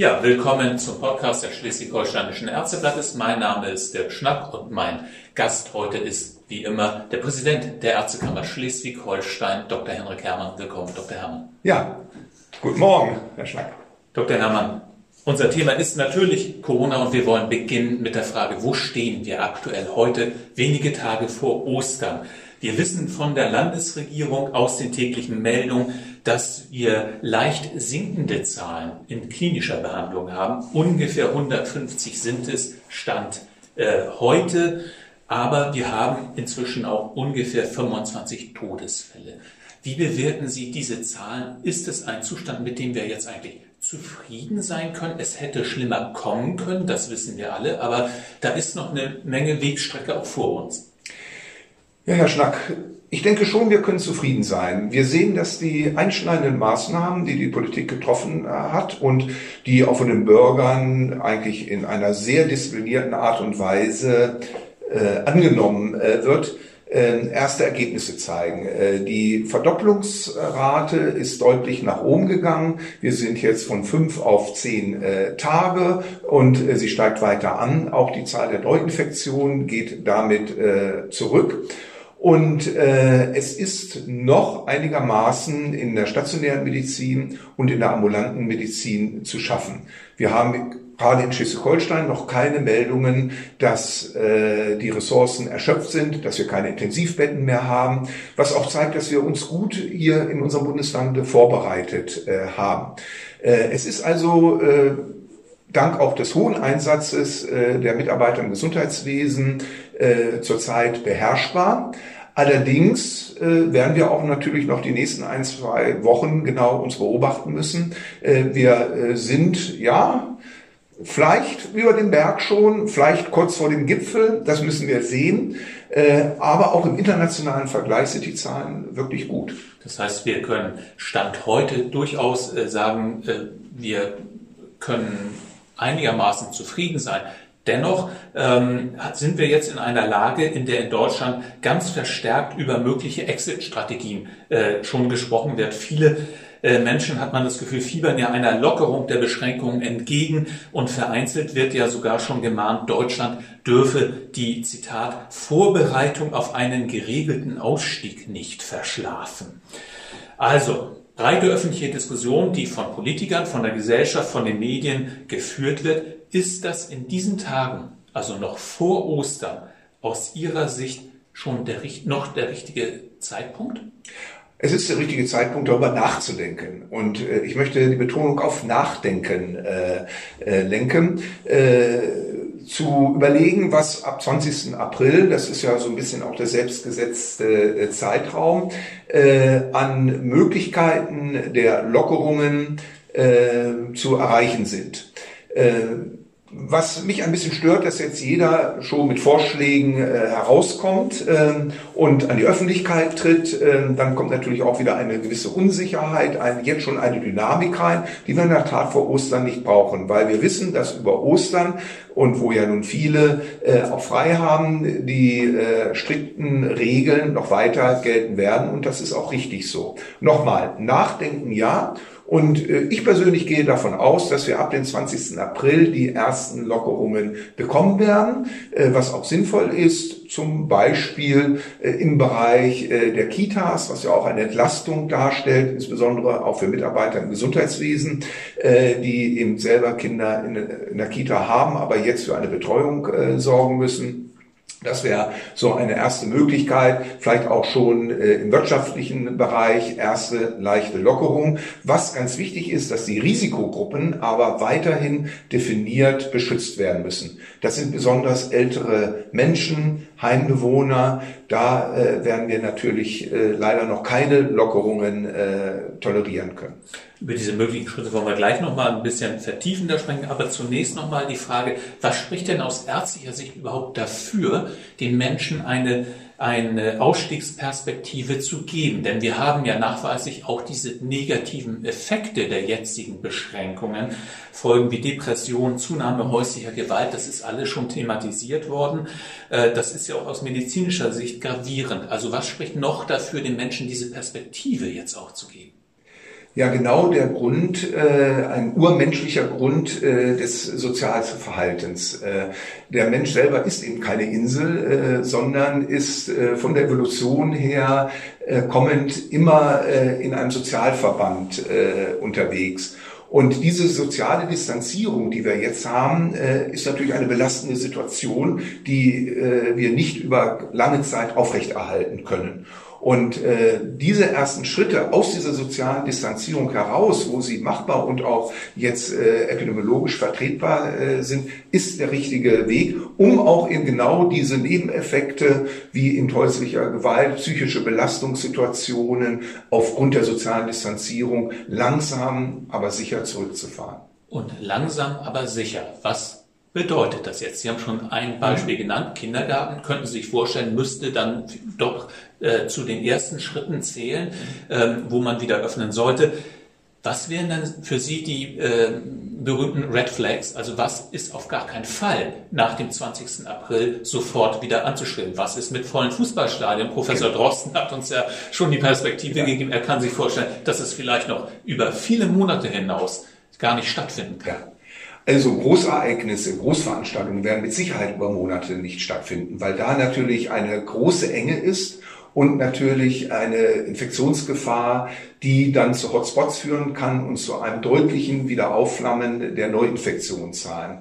Ja, willkommen zum Podcast der Schleswig-Holsteinischen Ärzteblattes. Mein Name ist Dirk Schnack und mein Gast heute ist wie immer der Präsident der Ärztekammer Schleswig-Holstein, Dr. Henrik Herrmann. Willkommen, Dr. Herrmann. Ja, guten Morgen, Herr Schnack. Dr. Herrmann, unser Thema ist natürlich Corona und wir wollen beginnen mit der Frage, wo stehen wir aktuell heute, wenige Tage vor Ostern? Wir wissen von der Landesregierung aus den täglichen Meldungen, dass wir leicht sinkende Zahlen in klinischer Behandlung haben. Ungefähr 150 sind es, Stand äh, heute. Aber wir haben inzwischen auch ungefähr 25 Todesfälle. Wie bewerten Sie diese Zahlen? Ist es ein Zustand, mit dem wir jetzt eigentlich zufrieden sein können? Es hätte schlimmer kommen können, das wissen wir alle, aber da ist noch eine Menge Wegstrecke auch vor uns. Ja, Herr Schnack, ich denke schon, wir können zufrieden sein. Wir sehen, dass die einschneidenden Maßnahmen, die die Politik getroffen äh, hat und die auch von den Bürgern eigentlich in einer sehr disziplinierten Art und Weise äh, angenommen äh, wird, äh, erste Ergebnisse zeigen. Äh, die Verdopplungsrate ist deutlich nach oben gegangen. Wir sind jetzt von fünf auf zehn äh, Tage und sie steigt weiter an. Auch die Zahl der Neuinfektionen geht damit zurück. Und äh, es ist noch einigermaßen in der stationären Medizin und in der ambulanten Medizin zu schaffen. Wir haben gerade in Schleswig-Holstein noch keine Meldungen, dass äh, die Ressourcen erschöpft sind, dass wir keine Intensivbetten mehr haben, was auch zeigt, dass wir uns gut hier in unserem Bundesland vorbereitet äh, haben. Äh, es ist also äh, dank auch des hohen Einsatzes äh, der Mitarbeiter im Gesundheitswesen äh, zurzeit beherrschbar. Allerdings äh, werden wir auch natürlich noch die nächsten ein, zwei Wochen genau uns beobachten müssen. Äh, wir äh, sind, ja, vielleicht über den Berg schon, vielleicht kurz vor dem Gipfel, das müssen wir sehen. Äh, aber auch im internationalen Vergleich sind die Zahlen wirklich gut. Das heißt, wir können Stand heute durchaus äh, sagen, äh, wir können einigermaßen zufrieden sein. Dennoch ähm, sind wir jetzt in einer Lage, in der in Deutschland ganz verstärkt über mögliche Exit-Strategien äh, schon gesprochen wird. Viele äh, Menschen hat man das Gefühl, fiebern ja einer Lockerung der Beschränkungen entgegen und vereinzelt wird ja sogar schon gemahnt, Deutschland dürfe die, Zitat, Vorbereitung auf einen geregelten Ausstieg nicht verschlafen. Also, breite öffentliche Diskussion, die von Politikern, von der Gesellschaft, von den Medien geführt wird, ist das in diesen Tagen, also noch vor Ostern, aus Ihrer Sicht schon der, noch der richtige Zeitpunkt? Es ist der richtige Zeitpunkt, darüber nachzudenken. Und äh, ich möchte die Betonung auf Nachdenken äh, äh, lenken. Äh, zu überlegen, was ab 20. April, das ist ja so ein bisschen auch der selbstgesetzte äh, Zeitraum, äh, an Möglichkeiten der Lockerungen äh, zu erreichen sind. Äh, was mich ein bisschen stört, dass jetzt jeder schon mit Vorschlägen äh, herauskommt ähm, und an die Öffentlichkeit tritt. Ähm, dann kommt natürlich auch wieder eine gewisse Unsicherheit, ein, jetzt schon eine Dynamik rein, die wir in der Tat vor Ostern nicht brauchen, weil wir wissen, dass über Ostern und wo ja nun viele äh, auch frei haben, die äh, strikten Regeln noch weiter gelten werden und das ist auch richtig so. Nochmal, nachdenken ja und äh, ich persönlich gehe davon aus, dass wir ab dem 20. April die ersten Lockerungen bekommen werden, äh, was auch sinnvoll ist, zum Beispiel äh, im Bereich der Kitas, was ja auch eine Entlastung darstellt, insbesondere auch für Mitarbeiter im Gesundheitswesen, die eben selber Kinder in der Kita haben, aber jetzt für eine Betreuung sorgen müssen. Das wäre so eine erste Möglichkeit, vielleicht auch schon äh, im wirtschaftlichen Bereich erste leichte Lockerung. Was ganz wichtig ist, dass die Risikogruppen aber weiterhin definiert beschützt werden müssen. Das sind besonders ältere Menschen, Heimbewohner. Da äh, werden wir natürlich äh, leider noch keine Lockerungen äh, tolerieren können. Über diese möglichen Schritte wollen wir gleich noch mal ein bisschen vertiefender sprechen. Aber zunächst noch mal die Frage, was spricht denn aus ärztlicher Sicht überhaupt dafür, den Menschen eine eine Ausstiegsperspektive zu geben. Denn wir haben ja nachweislich auch diese negativen Effekte der jetzigen Beschränkungen. Folgen wie Depression, Zunahme häuslicher Gewalt, das ist alles schon thematisiert worden. Äh, das ist ja auch aus medizinischer Sicht gravierend. Also was spricht noch dafür, den Menschen diese Perspektive jetzt auch zu geben? Ja, genau der Grund, äh, ein urmenschlicher Grund äh, des Sozialverhaltens. Äh, der Mensch selber ist eben keine Insel, äh, sondern ist äh, von der Evolution her äh, kommend immer äh, in einem Sozialverband äh, unterwegs. Und diese soziale Distanzierung, die wir jetzt haben, äh, ist natürlich eine belastende Situation, die äh, wir nicht über lange Zeit aufrechterhalten können. Und äh, diese ersten Schritte aus dieser sozialen Distanzierung heraus, wo sie machbar und auch jetzt äh, epidemiologisch vertretbar äh, sind, ist der richtige Weg, um auch eben genau diese Nebeneffekte wie in häuslicher Gewalt, psychische Belastungssituationen aufgrund der sozialen Distanzierung langsam, aber sicher zurückzufahren. Und langsam, aber sicher. Was bedeutet das jetzt? Sie haben schon ein Beispiel mhm. genannt, Kindergarten. Könnten Sie sich vorstellen, müsste dann doch äh, zu den ersten Schritten zählen, ähm, wo man wieder öffnen sollte. Was wären dann für Sie die äh, berühmten Red Flags? Also was ist auf gar keinen Fall nach dem 20. April sofort wieder anzuschreiben? Was ist mit vollen Fußballstadien? Professor Drosten hat uns ja schon die Perspektive ja. gegeben. Er kann sich vorstellen, dass es vielleicht noch über viele Monate hinaus gar nicht stattfinden kann. Ja. Also Großereignisse, Großveranstaltungen werden mit Sicherheit über Monate nicht stattfinden, weil da natürlich eine große Enge ist und natürlich eine Infektionsgefahr, die dann zu Hotspots führen kann und zu einem deutlichen Wiederaufflammen der Neuinfektionszahlen.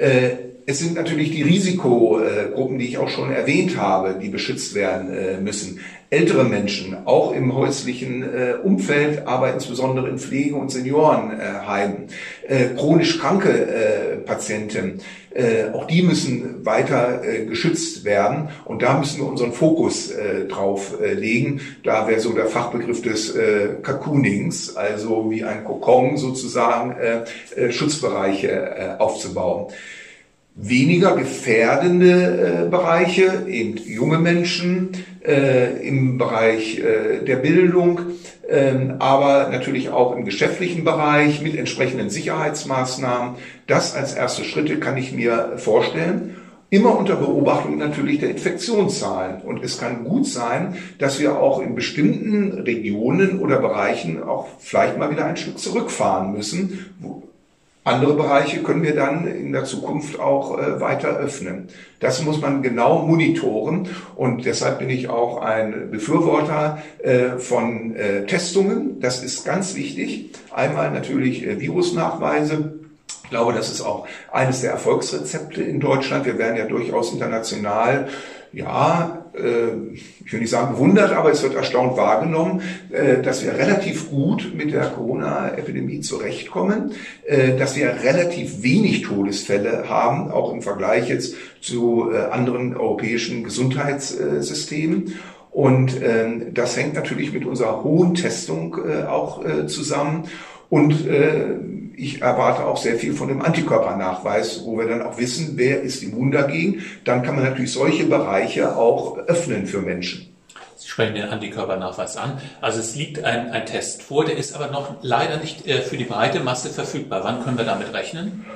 Äh, es sind natürlich die Risikogruppen, die ich auch schon erwähnt habe, die beschützt werden äh, müssen. Ältere Menschen, auch im häuslichen äh, Umfeld, aber insbesondere in Pflege- und Seniorenheimen. Chronisch kranke Patienten, auch die müssen weiter geschützt werden. Und da müssen wir unseren Fokus drauf legen. Da wäre so der Fachbegriff des Cocoonings, also wie ein Kokon sozusagen Schutzbereiche aufzubauen weniger gefährdende äh, Bereiche, eben junge Menschen äh, im Bereich äh, der Bildung, ähm, aber natürlich auch im geschäftlichen Bereich mit entsprechenden Sicherheitsmaßnahmen. Das als erste Schritte kann ich mir vorstellen. Immer unter Beobachtung natürlich der Infektionszahlen. Und es kann gut sein, dass wir auch in bestimmten Regionen oder Bereichen auch vielleicht mal wieder ein Stück zurückfahren müssen, andere Bereiche können wir dann in der Zukunft auch äh, weiter öffnen. Das muss man genau monitoren und deshalb bin ich auch ein Befürworter äh, von äh, Testungen. Das ist ganz wichtig. Einmal natürlich Virusnachweise. Ich glaube, das ist auch eines der Erfolgsrezepte in Deutschland. Wir werden ja durchaus international ja, äh, ich will nicht sagen bewundert, aber es wird erstaunt wahrgenommen, äh, dass wir relativ gut mit der Corona-Epidemie zurechtkommen, äh, dass wir relativ wenig Todesfälle haben, auch im Vergleich jetzt zu anderen europäischen Gesundheitssystemen. Und ähm, das hängt natürlich mit unserer hohen Testung auch zusammen. Und ich erwarte auch sehr viel von dem Antikörpernachweis, wo wir dann auch wissen, wer ist immun dagegen. Dann kann man natürlich solche Bereiche auch öffnen für Menschen. Sie sprechen den Antikörpernachweis an. Also es liegt ein, ein Test vor, der ist aber noch leider nicht äh, für die breite Masse verfügbar. Wann können wir damit rechnen?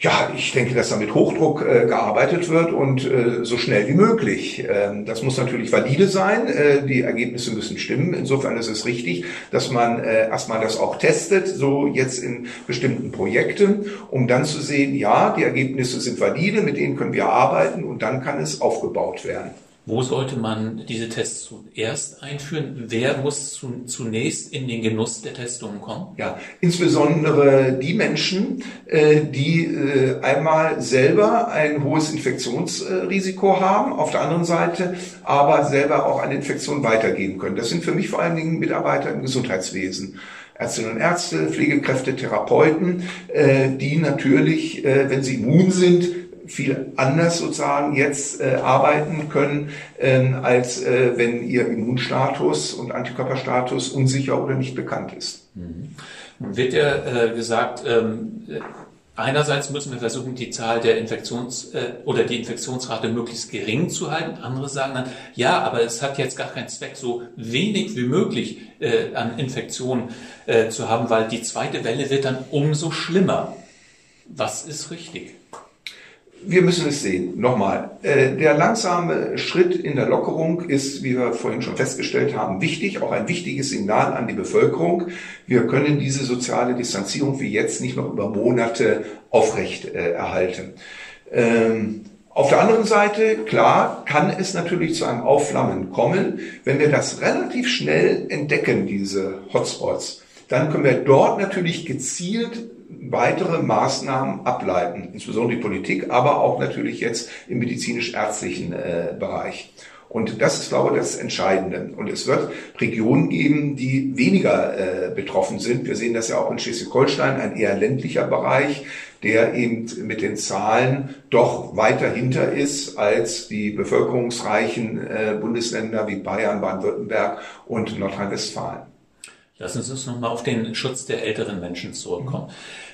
Ja, ich denke, dass da mit Hochdruck äh, gearbeitet wird und äh, so schnell wie möglich. Ähm, das muss natürlich valide sein. Äh, die Ergebnisse müssen stimmen. Insofern ist es richtig, dass man äh, erstmal das auch testet, so jetzt in bestimmten Projekten, um dann zu sehen, ja, die Ergebnisse sind valide, mit denen können wir arbeiten und dann kann es aufgebaut werden. Wo sollte man diese Tests zuerst einführen? Wer muss zu, zunächst in den Genuss der Testungen kommen? Ja, insbesondere die Menschen, äh, die äh, einmal selber ein hohes Infektionsrisiko haben, auf der anderen Seite aber selber auch eine Infektion weitergeben können. Das sind für mich vor allen Dingen Mitarbeiter im Gesundheitswesen. Ärztinnen und Ärzte, Pflegekräfte, Therapeuten, äh, die natürlich, wenn sie immun sind, viel anders sozusagen jetzt äh, arbeiten können, ähm, als äh, wenn ihr Immunstatus und Antikörperstatus unsicher oder nicht bekannt ist. Mhm. Nun wird ja äh, gesagt, ähm, einerseits müssen wir versuchen, die Zahl der Infektions- äh, oder die Infektionsrate möglichst gering zu halten. Andere sagen dann, ja, aber es hat jetzt gar keinen Zweck, so wenig wie möglich äh, an Infektionen äh, zu haben, weil die zweite Welle wird dann umso schlimmer. Was ist richtig? Wir müssen es sehen. Nochmal, äh, der langsame Schritt in der Lockerung ist, wie wir vorhin schon festgestellt haben, wichtig, auch ein wichtiges Signal an die Bevölkerung. Wir können diese soziale Distanzierung wie jetzt nicht noch über Monate aufrecht äh, erhalten. Ähm, auf der anderen Seite, klar, kann es natürlich zu einem Aufflammen kommen, wenn wir das relativ schnell entdecken, diese Hotspots. Dann können wir dort natürlich gezielt weitere Maßnahmen ableiten, insbesondere die Politik, aber auch natürlich jetzt im medizinisch-ärztlichen äh, Bereich. Und das ist, glaube ich, das Entscheidende. Und es wird Regionen geben, die weniger äh, betroffen sind. Wir sehen das ja auch in Schleswig-Holstein, ein eher ländlicher Bereich, der eben mit den Zahlen doch weiter hinter ist als die bevölkerungsreichen äh, Bundesländer wie Bayern, Baden-Württemberg und Nordrhein-Westfalen. Lassen Sie uns nochmal auf den Schutz der älteren Menschen zurückkommen.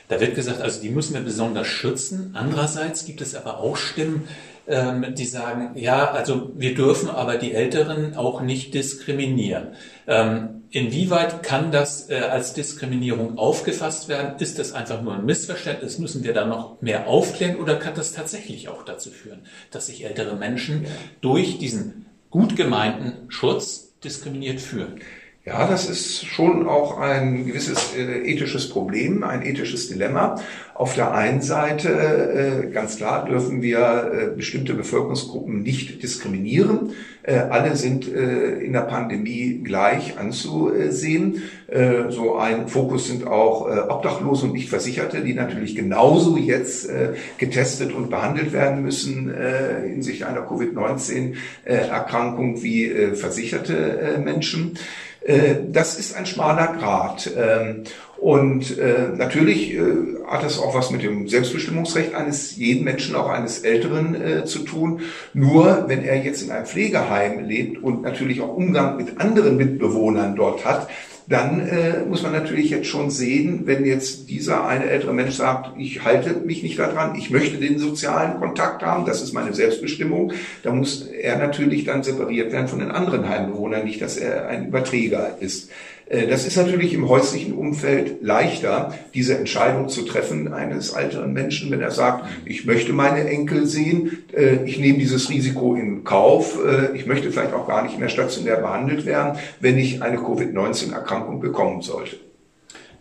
Da wird gesagt, also die müssen wir besonders schützen. Andererseits gibt es aber auch Stimmen, ähm, die sagen, ja, also wir dürfen aber die Älteren auch nicht diskriminieren. Ähm, inwieweit kann das äh, als Diskriminierung aufgefasst werden? Ist das einfach nur ein Missverständnis? Müssen wir da noch mehr aufklären oder kann das tatsächlich auch dazu führen, dass sich ältere Menschen durch diesen gut gemeinten Schutz diskriminiert fühlen? Ja, das ist schon auch ein gewisses äh, ethisches Problem, ein ethisches Dilemma. Auf der einen Seite, äh, ganz klar, dürfen wir äh, bestimmte Bevölkerungsgruppen nicht diskriminieren. Äh, alle sind äh, in der Pandemie gleich anzusehen. Äh, so ein Fokus sind auch Obdachlose und Nichtversicherte, die natürlich genauso jetzt getestet und behandelt werden müssen hinsichtlich einer Covid-19-Erkrankung wie versicherte Menschen. Äh, das ist ein schmaler Grat. Ähm, und äh, natürlich äh, hat das auch was mit dem Selbstbestimmungsrecht eines jeden Menschen, auch eines Älteren zu tun. Nur wenn er jetzt in einem Pflegeheim lebt und natürlich auch Umgang mit anderen Mitbewohnern dort hat, dann äh, muss man natürlich jetzt schon sehen, wenn jetzt dieser eine ältere Mensch sagt, ich halte mich nicht daran, ich möchte den sozialen Kontakt haben, das ist meine Selbstbestimmung, dann muss er natürlich dann separiert werden von den anderen Heimbewohnern, nicht, dass er ein Überträger ist. Äh, das ist natürlich im häuslichen Umfeld leichter, diese Entscheidung zu treffen eines älteren Menschen, wenn er sagt, ich möchte meine Enkel sehen, äh, ich nehme dieses Risiko in Kauf, äh, ich möchte vielleicht auch gar nicht mehr stationär behandelt werden, wenn ich eine Covid-19-Erkrankung bekommen sollte.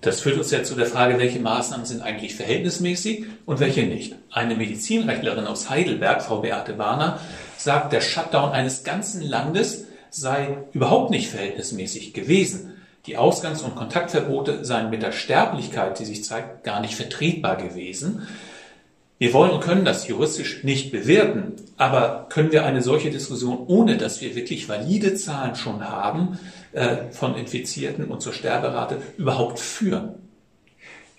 Das führt uns ja zu der Frage, welche Maßnahmen sind eigentlich verhältnismäßig und welche nicht. Eine Medizinrechtlerin aus Heidelberg, Frau Beate Warner, sagt, der Shutdown eines ganzen Landes sei überhaupt nicht verhältnismäßig gewesen. Die Ausgangs- und Kontaktverbote seien mit der Sterblichkeit, die sich zeigt, gar nicht vertretbar gewesen. Wir wollen und können das juristisch nicht bewerten, aber können wir eine solche Diskussion, ohne dass wir wirklich valide Zahlen schon haben, äh, von Infizierten und zur Sterberate überhaupt führen?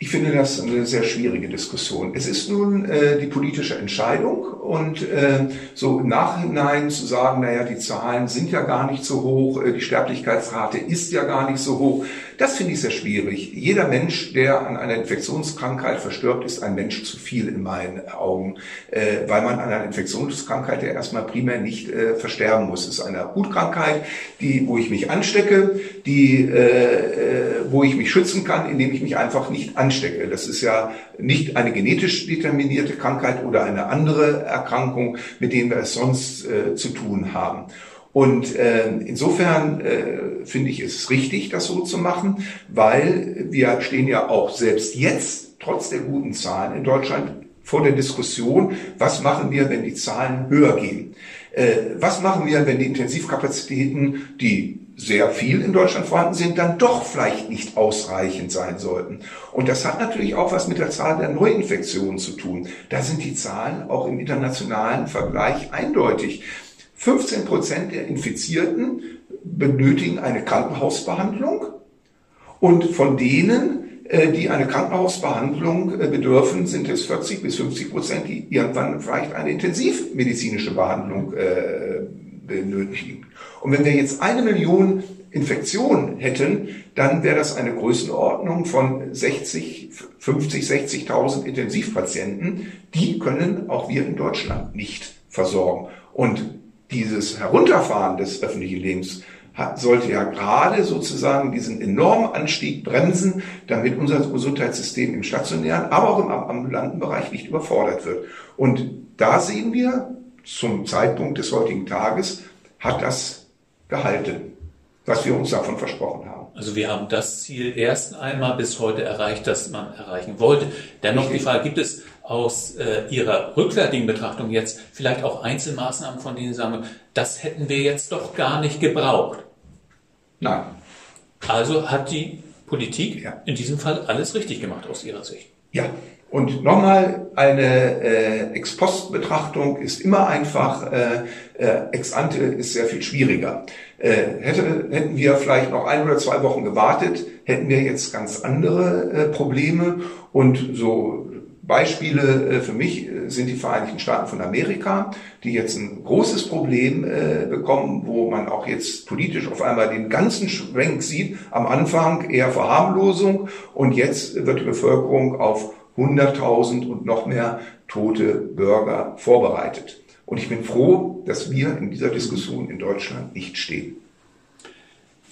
Ich finde das eine sehr schwierige Diskussion. Es ist nun äh, die politische Entscheidung und äh, so im Nachhinein zu sagen, naja, die Zahlen sind ja gar nicht so hoch, äh, die Sterblichkeitsrate ist ja gar nicht so hoch, das finde ich sehr schwierig. Jeder Mensch, der an einer Infektionskrankheit verstirbt, ist ein Mensch zu viel in meinen Augen, äh, weil man an einer Infektionskrankheit ja erstmal primär nicht äh, versterben muss. Es ist eine Akutkrankheit, die, wo ich mich anstecke, die, äh, äh wo ich mich schützen kann, indem ich mich einfach nicht anstecke. Das ist ja nicht eine genetisch determinierte Krankheit oder eine andere Erkrankung, mit denen wir es sonst äh, zu tun haben. Und äh, insofern äh, finde ich es richtig, das so zu machen, weil wir stehen ja auch selbst jetzt, trotz der guten Zahlen in Deutschland, vor der Diskussion, was machen wir, wenn die Zahlen höher gehen? Äh, was machen wir, wenn die Intensivkapazitäten, die sehr viel in Deutschland vorhanden sind, dann doch vielleicht nicht ausreichend sein sollten. Und das hat natürlich auch was mit der Zahl der Neuinfektionen zu tun. Da sind die Zahlen auch im internationalen Vergleich eindeutig. 15 Prozent der Infizierten benötigen eine Krankenhausbehandlung und von denen, äh, die eine Krankenhausbehandlung äh, bedürfen, sind es 40 bis 50 Prozent, die irgendwann vielleicht eine intensivmedizinische Behandlung äh, benötigen. Und wenn wir jetzt eine Million Infektionen hätten, dann wäre das eine Größenordnung von 60, 50, 60.000 Intensivpatienten. Die können auch wir in Deutschland nicht versorgen. Und dieses Herunterfahren des öffentlichen Lebens sollte ja gerade sozusagen diesen enormen Anstieg bremsen, damit unser Gesundheitssystem im stationären, aber auch im ambulanten Bereich nicht überfordert wird. Und da sehen wir, zum Zeitpunkt des heutigen Tages hat das gehalten, was wir uns davon versprochen haben. Also wir haben das Ziel erst einmal bis heute erreicht, das man erreichen wollte. Dennoch die Frage, gibt es aus äh, Ihrer rückwärtigen Betrachtung jetzt vielleicht auch Einzelmaßnahmen, von denen Sie sagen, das hätten wir jetzt doch gar nicht gebraucht? Nein. Also hat die Politik ja. in diesem Fall alles richtig gemacht aus Ihrer Sicht? Ja, und nochmal, eine äh, Ex-Post-Betrachtung ist immer einfach, äh, äh, Ex-Ante ist sehr viel schwieriger. Äh, hätte, hätten wir vielleicht noch ein oder zwei Wochen gewartet, hätten wir jetzt ganz andere äh, Probleme. Und so Beispiele äh, für mich äh, sind die Vereinigten Staaten von Amerika, die jetzt ein großes Problem äh, bekommen, wo man auch jetzt politisch auf einmal den ganzen Schwenk sieht. Am Anfang eher Verharmlosung und jetzt wird die Bevölkerung auf 100.000 und noch mehr tote Bürger vorbereitet. Und ich bin froh, dass wir in dieser Diskussion in Deutschland nicht stehen.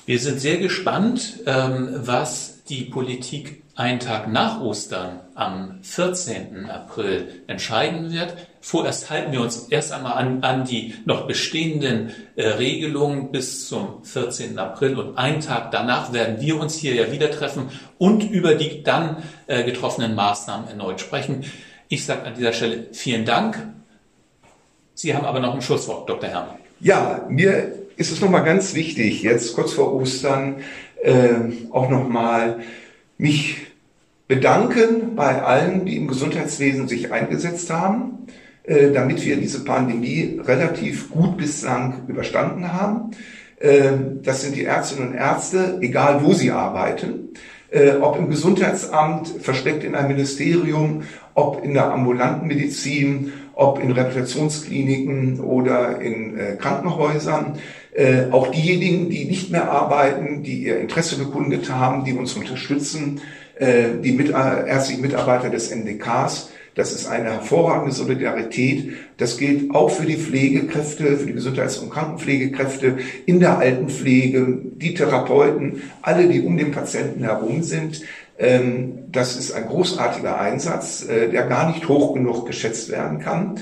Wir sind sehr gespannt, ähm, was die Politik einen Tag nach Ostern am 14. April entscheiden wird. Vorerst halten wir uns erst einmal an, an die noch bestehenden äh, Regelungen bis zum 14. April und einen Tag danach werden wir uns hier ja wieder treffen und über die dann äh, getroffenen Maßnahmen erneut sprechen. Ich sage an dieser Stelle vielen Dank. Sie haben aber noch ein Schlusswort, Dr. Herrmann. Ja, mir ist es nochmal ganz wichtig, jetzt kurz vor Ostern äh, auch nochmal mich bedanken bei allen, die im Gesundheitswesen sich eingesetzt haben, äh, damit wir diese Pandemie relativ gut bislang überstanden haben. Äh, das sind die Ärztinnen und Ärzte, egal wo sie arbeiten, äh, ob im Gesundheitsamt, versteckt in einem Ministerium, ob in der ambulanten Medizin, ob in Reputationskliniken oder in Krankenhäusern. Auch diejenigen, die nicht mehr arbeiten, die ihr Interesse bekundet haben, die uns unterstützen, äh, die mit, äh, ärztlichen Mitarbeiter des NDKs. Das ist eine hervorragende Solidarität. Das gilt auch für die Pflegekräfte, für die Gesundheits- und Krankenpflegekräfte in der Altenpflege, die Therapeuten, alle, die um den Patienten herum sind. Ähm, das ist ein großartiger Einsatz, äh, der gar nicht hoch genug geschätzt werden kann.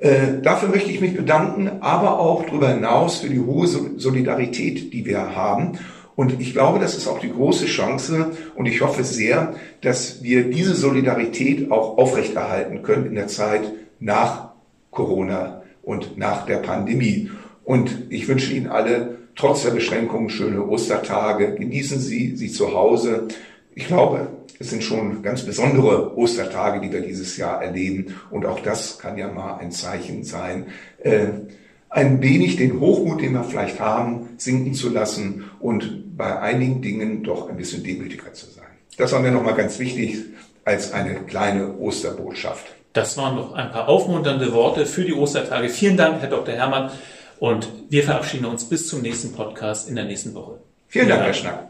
Dafür möchte ich mich bedanken, aber auch darüber hinaus für die hohe Solidarität, die wir haben. Und ich glaube, das ist auch die große Chance und ich hoffe sehr, dass wir diese Solidarität auch aufrechterhalten können in der Zeit nach Corona und nach der Pandemie. Und ich wünsche Ihnen alle trotz der Beschränkungen schöne Ostertage. Genießen Sie sie zu Hause. Ich glaube, es sind schon ganz besondere Ostertage, die wir dieses Jahr erleben. Und auch das kann ja mal ein Zeichen sein, äh, ein wenig den Hochmut, den wir vielleicht haben, sinken zu lassen und bei einigen Dingen doch ein bisschen demütiger zu sein. Das war mir nochmal ganz wichtig als eine kleine Osterbotschaft. Das waren noch ein paar aufmunternde Worte für die Ostertage. Vielen Dank, Herr Dr. Herrmann. Und wir verabschieden uns bis zum nächsten Podcast in der nächsten Woche. Vielen Dank, Herr Schnack.